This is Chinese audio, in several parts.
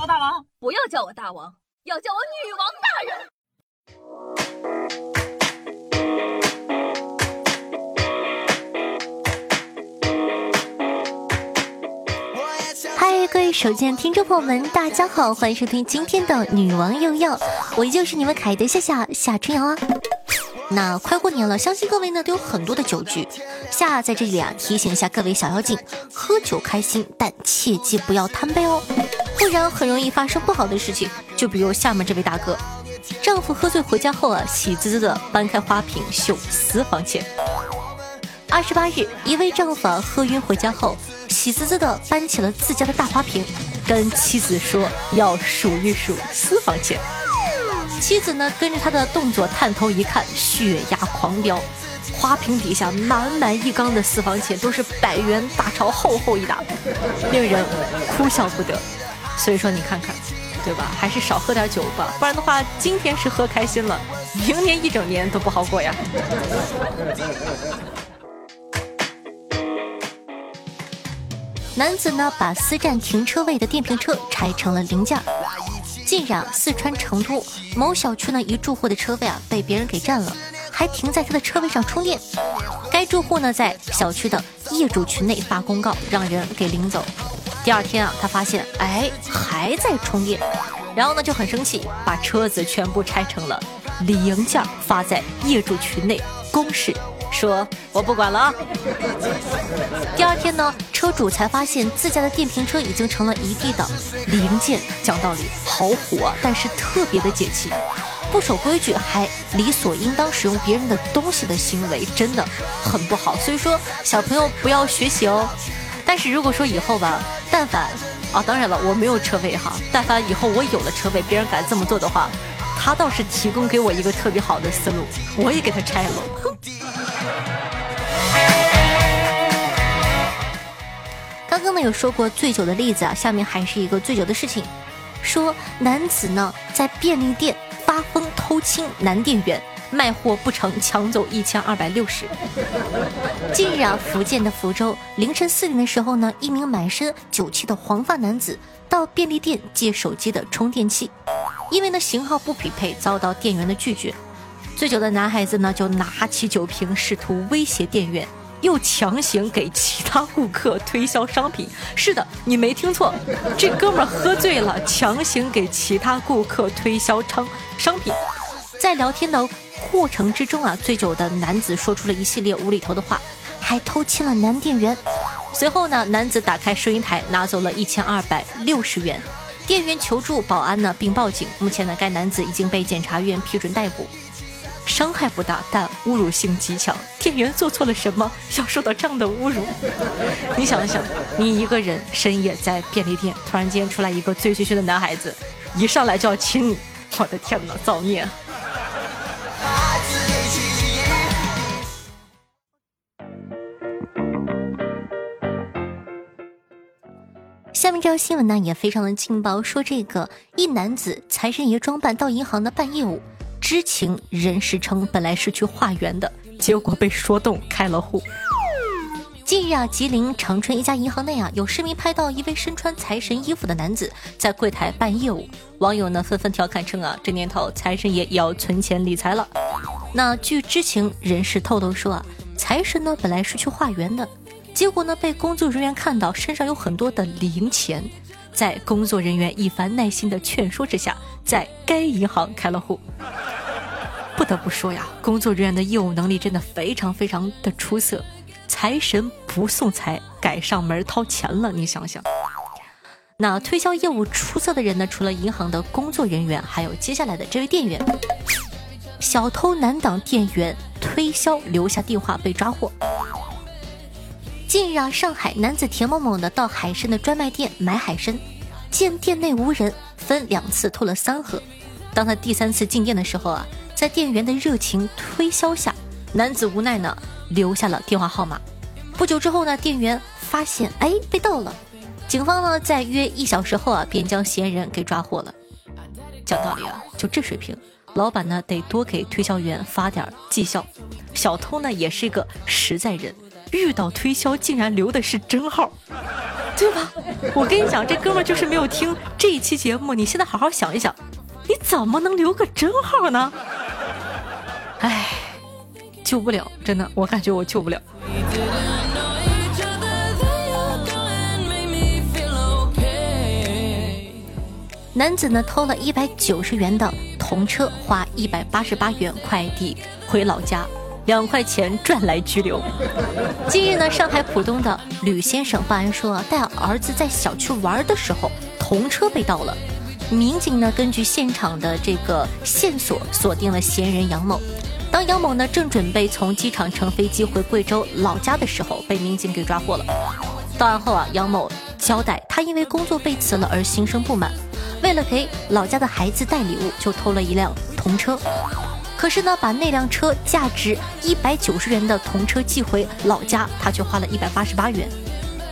我大王，不要叫我大王，要叫我女王大人。嗨，各位手机听众朋友们，大家好，欢迎收听今天的女王又要，我依旧是你们可爱的夏夏夏春瑶啊。那快过年了，相信各位呢都有很多的酒局。夏在这里啊提醒一下各位小妖精，喝酒开心，但切记不要贪杯哦，不然很容易发生不好的事情。就比如下面这位大哥，丈夫喝醉回家后啊，喜滋滋的搬开花瓶秀私房钱。二十八日，一位丈夫啊喝晕回家后，喜滋滋的搬起了自家的大花瓶，跟妻子说要数一数私房钱。妻子呢，跟着他的动作探头一看，血压狂飙，花瓶底下满满一缸的私房钱，都是百元大钞，厚厚一沓，令人哭笑不得。所以说，你看看，对吧？还是少喝点酒吧，不然的话，今天是喝开心了，明年一整年都不好过呀。男子呢，把私占停车位的电瓶车拆成了零件。近日啊，四川成都某小区呢，一住户的车位啊被别人给占了，还停在他的车位上充电。该住户呢在小区的业主群内发公告，让人给领走。第二天啊，他发现哎还在充电，然后呢就很生气，把车子全部拆成了零件发在业主群内公示。说我不管了啊！第二天呢，车主才发现自家的电瓶车已经成了一地的零件。讲道理，好火，但是特别的解气。不守规矩还理所应当使用别人的东西的行为，真的很不好。所以说，小朋友不要学习哦。但是如果说以后吧，但凡啊，当然了，我没有车位哈。但凡以后我有了车位，别人敢这么做的话，他倒是提供给我一个特别好的思路，我也给他拆了。刚刚呢有说过醉酒的例子啊，下面还是一个醉酒的事情。说男子呢在便利店发疯偷亲男店员，卖货不成抢走一千二百六十。近日啊，福建的福州凌晨四点的时候呢，一名满身酒气的黄发男子到便利店借手机的充电器，因为呢型号不匹配，遭到店员的拒绝。醉酒的男孩子呢就拿起酒瓶试图威胁店员。又强行给其他顾客推销商品。是的，你没听错，这哥们儿喝醉了，强行给其他顾客推销商商品。在聊天的过程之中啊，醉酒的男子说出了一系列无厘头的话，还偷亲了男店员。随后呢，男子打开收银台拿走了一千二百六十元，店员求助保安呢，并报警。目前呢，该男子已经被检察院批准逮捕。伤害不大，但侮辱性极强。店员做错了什么，要受到这样的侮辱？你想想，你一个人深夜在便利店，突然间出来一个醉醺醺的男孩子，一上来就要亲你，我的天哪，造孽！这条新闻呢，也非常的劲爆，说这个一男子财神爷装扮到银行的办业务。知情人士称，本来是去化缘的，结果被说动开了户。近日啊，吉林长春一家银行内啊，有市民拍到一位身穿财神衣服的男子在柜台办业务，网友呢纷纷调侃称啊，这年头财神爷也要存钱理财了。那据知情人士透露说啊，财神呢本来是去化缘的，结果呢被工作人员看到身上有很多的零钱，在工作人员一番耐心的劝说之下，在该银行开了户。不得不说呀，工作人员的业务能力真的非常非常的出色。财神不送财，改上门掏钱了。你想想，那推销业务出色的人呢？除了银行的工作人员，还有接下来的这位店员。小偷难挡店员推销，留下电话被抓获。近日啊，上海男子田某某呢到海参的专卖店买海参，见店内无人，分两次吐了三盒。当他第三次进店的时候啊。在店员的热情推销下，男子无奈呢，留下了电话号码。不久之后呢，店员发现哎被盗了，警方呢在约一小时后啊，便将嫌疑人给抓获了。讲道理啊，就这水平，老板呢得多给推销员发点绩效。小偷呢也是一个实在人，遇到推销竟然留的是真号，对吧？我跟你讲，这哥们就是没有听这一期节目。你现在好好想一想，你怎么能留个真号呢？哎，救不了，真的，我感觉我救不了。男子呢偷了一百九十元的童车，花一百八十八元快递回老家，两块钱赚来拘留。近日呢，上海浦东的吕先生报案说，带儿子在小区玩的时候，童车被盗了。民警呢根据现场的这个线索，锁定了嫌疑人杨某。当杨某呢正准备从机场乘飞机回贵州老家的时候，被民警给抓获了。到案后啊，杨某交代，他因为工作被辞了而心生不满。为了给老家的孩子带礼物，就偷了一辆童车。可是呢，把那辆车价值一百九十元的童车寄回老家，他却花了一百八十八元。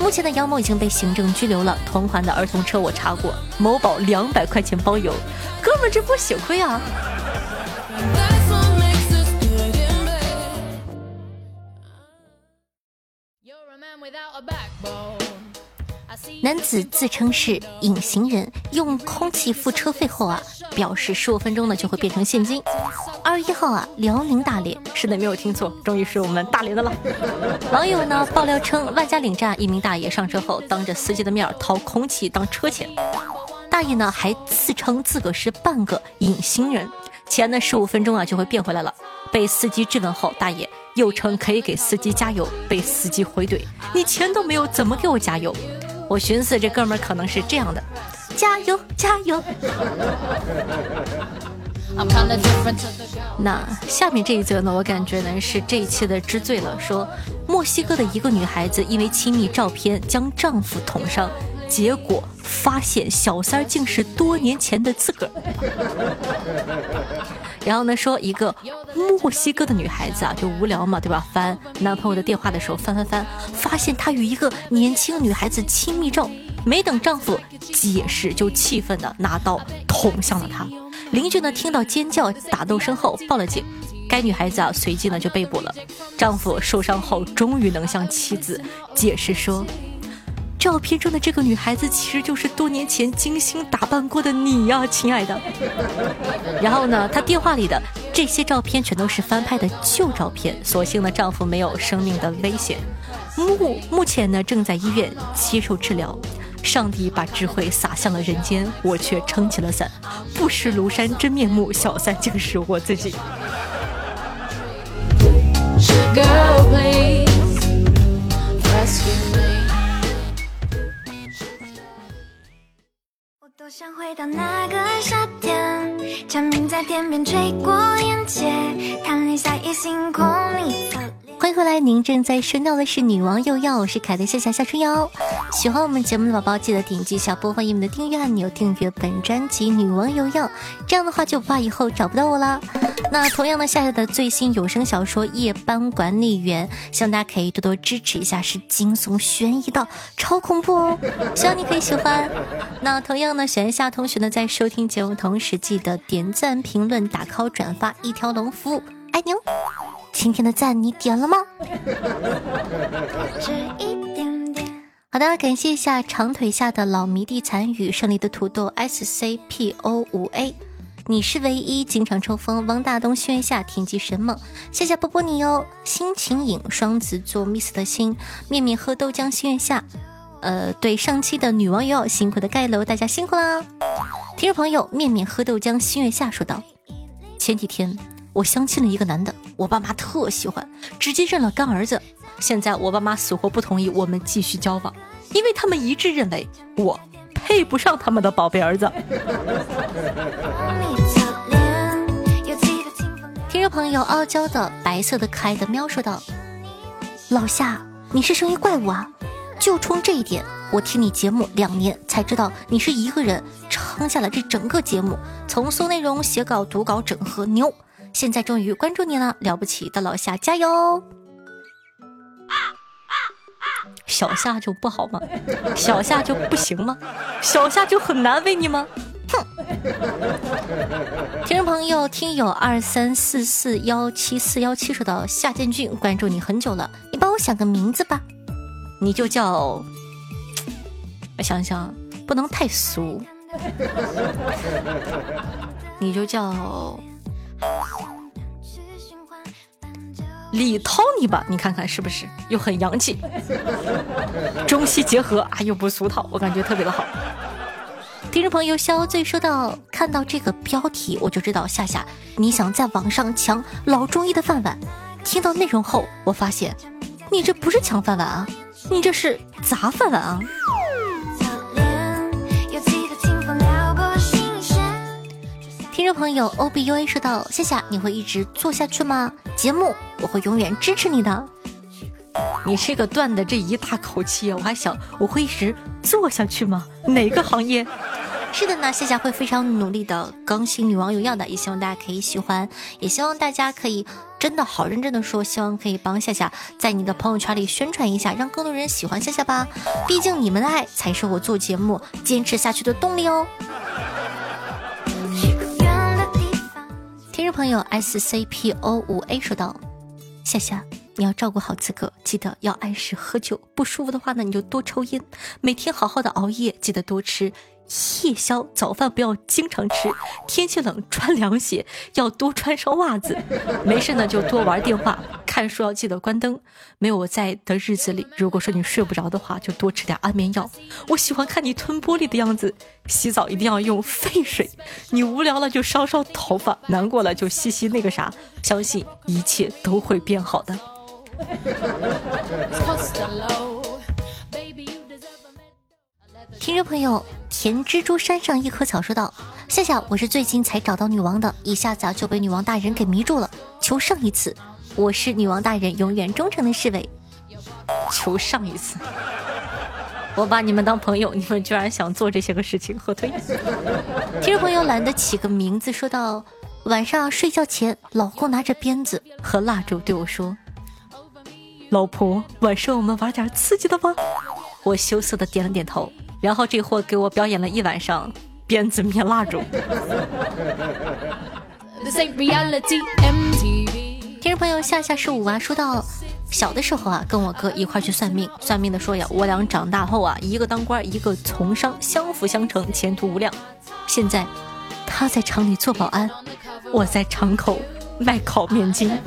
目前的杨某已经被行政拘留了。同款的儿童车我查过，某宝两百块钱包邮。哥们，这不血亏啊！Without a backbone.！男子自称是隐形人，用空气付车费后啊，表示十五分钟呢就会变成现金。二月一号啊，辽宁大连，是的，没有听错，终于是我们大连的了。网友呢爆料称，万家岭站一名大爷上车后，当着司机的面掏空气当车钱。大爷呢还自称自个是半个隐形人，钱呢十五分钟啊就会变回来了。被司机质问后，大爷又称可以给司机加油，被司机回怼：“你钱都没有，怎么给我加油？”我寻思这哥们儿可能是这样的，加油加油。那下面这一则呢，我感觉呢是这一期的之最了。说墨西哥的一个女孩子因为亲密照片将丈夫捅伤，结果发现小三儿竟是多年前的自个儿。然后呢，说一个墨西哥的女孩子啊，就无聊嘛，对吧？翻男朋友的电话的时候，翻翻翻，发现她与一个年轻女孩子亲密照。没等丈夫解释，就气愤的拿刀捅向了她。邻居呢，听到尖叫、打斗声后报了警。该女孩子啊，随即呢就被捕了。丈夫受伤后，终于能向妻子解释说。照片中的这个女孩子其实就是多年前精心打扮过的你呀，亲爱的。然后呢，她电话里的这些照片全都是翻拍的旧照片。所幸呢，丈夫没有生命的危险，目目前呢正在医院接受治疗。上帝把智慧洒向了人间，我却撑起了伞。不识庐山真面目，小三竟是我自己。我想回到那个夏天，蝉鸣在天边吹过眼前，看一下夜星空，你侧。迎回来，您正在收到的是《女王又要》，我是凯的夏夏夏春瑶。喜欢我们节目的宝宝，记得点击一下播放页面的订阅按钮，订阅本专辑《女王又要》，这样的话就不怕以后找不到我啦。那同样呢，夏夏的最新有声小说《夜班管理员》，希望大家可以多多支持一下，是惊悚悬疑的，超恐怖哦，希望你可以喜欢。那同样呢，喜欢夏同学呢，在收听节目同时，记得点赞、评论、打 call、转发一条龙服务，爱你哦。今天的赞你点了吗？好的，感谢一下长腿下的老迷弟参与胜利的土豆 S C P O 五 A，你是唯一经常抽风。汪大东心愿下天机神梦，谢谢波波你哦。心情影双子座 Miss 的心面面喝豆浆心愿下，呃，对上期的女网友辛苦的盖楼，大家辛苦啦。听众朋友面面喝豆浆心愿下说道，前几天。我相亲了一个男的，我爸妈特喜欢，直接认了干儿子。现在我爸妈死活不同意我们继续交往，因为他们一致认为我配不上他们的宝贝儿子。听众朋友傲娇的白色的可爱的喵说道：“老夏，你是声音怪物啊！就冲这一点，我听你节目两年才知道你是一个人撑下了这整个节目，从搜内容、写稿、读稿、整合，牛。”现在终于关注你了，了不起的老夏，加油！小夏就不好吗？小夏就不行吗？小夏就很难为你吗？听众朋友，听友二三四四幺七四幺七说到夏建军关注你很久了，你帮。我想个名字吧，你就叫……我想想，不能太俗，你就叫李涛你吧，你看看是不是又很洋气，中西结合啊，又不俗套，我感觉特别的好。听众朋友肖醉说到，看到这个标题我就知道夏夏你想在网上抢老中医的饭碗。听到内容后，我发现你这不是抢饭碗啊，你这是砸饭碗啊！听众朋友 O B U A 说到，夏夏你会一直做下去吗？节目我会永远支持你的。你这个断的这一大口气，我还想我会一直做下去吗？哪个行业？是的呢，夏夏会非常努力的更新《女王有样》的，也希望大家可以喜欢，也希望大家可以真的好认真的说，希望可以帮夏夏在你的朋友圈里宣传一下，让更多人喜欢夏夏吧。毕竟你们的爱才是我做节目坚持下去的动力哦。朋友 S C P O 五 A 说道：“夏夏，你要照顾好自个，记得要按时喝酒，不舒服的话呢，你就多抽烟，每天好好的熬夜，记得多吃。”夜宵早饭不要经常吃，天气冷穿凉鞋，要多穿双袜子。没事呢就多玩电话，看书要记得关灯。没有我在的日子里，如果说你睡不着的话，就多吃点安眠药。我喜欢看你吞玻璃的样子，洗澡一定要用沸水。你无聊了就烧烧头发，难过了就吸吸那个啥，相信一切都会变好的。听众朋友，甜蜘蛛山上一棵草说道：“夏夏，我是最近才找到女王的，一下子就被女王大人给迷住了。求上一次，我是女王大人永远忠诚的侍卫。求上一次，我把你们当朋友，你们居然想做这些个事情，后退。听众朋友懒得起个名字，说道晚上睡觉前，老公拿着鞭子和蜡烛对我说：‘老婆，晚上我们玩点刺激的吧。’我羞涩的点了点头。”然后这货给我表演了一晚上鞭子灭蜡烛。听众朋友夏夏是五啊，说到小的时候啊，跟我哥一块去算命，算命的说呀，我俩长大后啊，一个当官，一个从商，相辅相成，前途无量。现在他在厂里做保安，我在厂口卖烤面筋。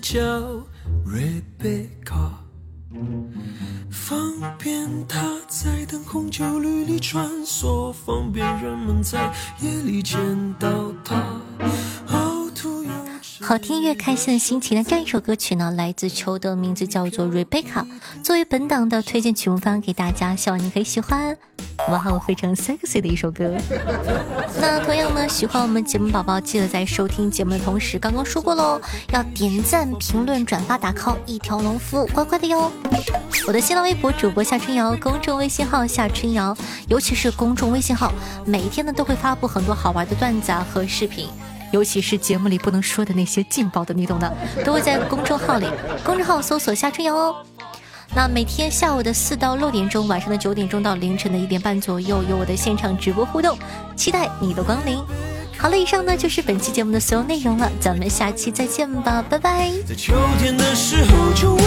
叫 Rebecca，方便她在灯红酒绿里穿梭，方便人们在夜里见到她。好听越开心的心情的这一首歌曲呢，来自秋的名字叫做 Rebecca，作为本档的推荐曲目发给大家，希望你可以喜欢。哇哦，非常 sexy 的一首歌。那同样呢，喜欢我们节目宝宝，记得在收听节目的同时，刚刚说过喽，要点赞、评论、转发、打 call，一条龙服务，乖乖的哟。我的新浪微博主播夏春瑶，公众微信号夏春瑶，尤其是公众微信号，每一天呢都会发布很多好玩的段子啊和视频。尤其是节目里不能说的那些劲爆的，你懂的，都会在公众号里，公众号搜索夏春瑶哦。那每天下午的四到六点钟，晚上的九点钟到凌晨的一点半左右，有我的现场直播互动，期待你的光临。好了，以上呢就是本期节目的所有内容了，咱们下期再见吧，拜拜。在秋天的时候就会，